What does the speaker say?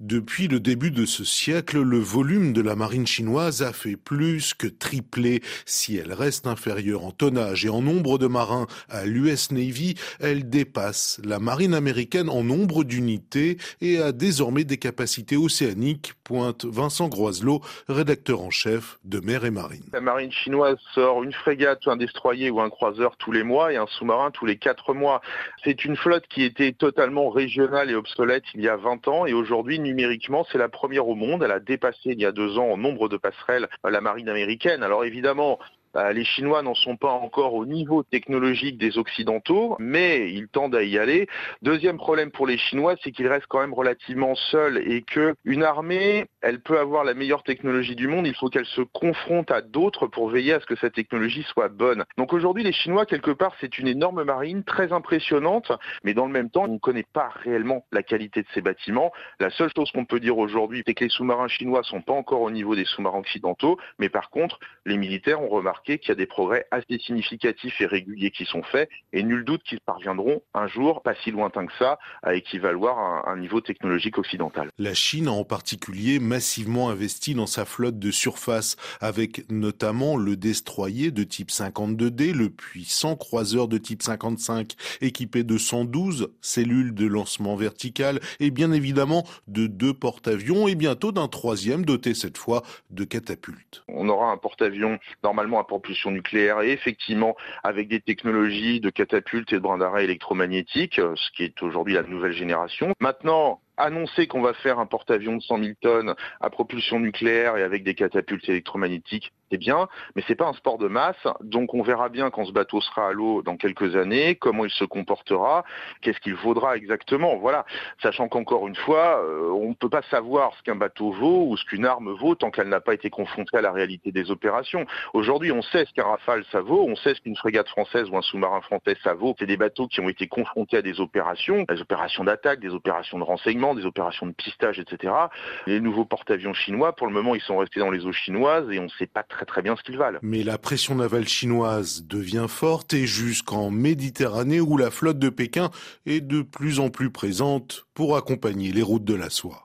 Depuis le début de ce siècle, le volume de la marine chinoise a fait plus que tripler. Si elle reste inférieure en tonnage et en nombre de marins à l'US Navy, elle dépasse la marine américaine en nombre d'unités et a désormais des capacités océaniques, pointe Vincent Groiselot, rédacteur en chef de Mer et Marine. La marine chinoise sort une frégate, un destroyer ou un croiseur tous les mois et un sous-marin tous les quatre mois. C'est une flotte qui était totalement régionale et obsolète il y a 20 ans et aujourd'hui numériquement, c'est la première au monde. Elle a dépassé il y a deux ans en nombre de passerelles la marine américaine. Alors évidemment, bah, les Chinois n'en sont pas encore au niveau technologique des Occidentaux, mais ils tendent à y aller. Deuxième problème pour les Chinois, c'est qu'ils restent quand même relativement seuls et que une armée, elle peut avoir la meilleure technologie du monde, il faut qu'elle se confronte à d'autres pour veiller à ce que cette technologie soit bonne. Donc aujourd'hui, les Chinois, quelque part, c'est une énorme marine très impressionnante, mais dans le même temps, on ne connaît pas réellement la qualité de ces bâtiments. La seule chose qu'on peut dire aujourd'hui, c'est que les sous-marins chinois sont pas encore au niveau des sous-marins occidentaux, mais par contre, les militaires ont remarqué qu'il y a des progrès assez significatifs et réguliers qui sont faits, et nul doute qu'ils parviendront un jour, pas si lointain que ça, à équivaloir un, un niveau technologique occidental. La Chine a en particulier massivement investi dans sa flotte de surface, avec notamment le destroyer de type 52D, le puissant croiseur de type 55, équipé de 112 cellules de lancement vertical, et bien évidemment de deux porte-avions, et bientôt d'un troisième doté cette fois de catapultes. On aura un porte-avions normalement à propulsion nucléaire et effectivement avec des technologies de catapultes et de brins d'arrêt électromagnétiques, euh, ce qui est aujourd'hui la nouvelle génération. Maintenant, annoncer qu'on va faire un porte-avions de 100 000 tonnes à propulsion nucléaire et avec des catapultes électromagnétiques, c'est bien, mais c'est pas un sport de masse. Donc on verra bien quand ce bateau sera à l'eau dans quelques années, comment il se comportera, qu'est-ce qu'il vaudra exactement. Voilà, sachant qu'encore une fois, euh, on ne peut pas savoir ce qu'un bateau vaut ou ce qu'une arme vaut tant qu'elle n'a pas été confrontée à la réalité des opérations. Aujourd'hui, on sait ce qu'un Rafale ça vaut, on sait ce qu'une frégate française ou un sous-marin français ça vaut. C'est des bateaux qui ont été confrontés à des opérations, des opérations d'attaque, des opérations de renseignement, des opérations de pistage, etc. Les nouveaux porte-avions chinois, pour le moment, ils sont restés dans les eaux chinoises et on ne sait pas très bien ce qu'ils valent. Mais la pression navale chinoise devient forte et jusqu'en Méditerranée où la flotte de Pékin est de plus en plus présente pour accompagner les routes de la soie.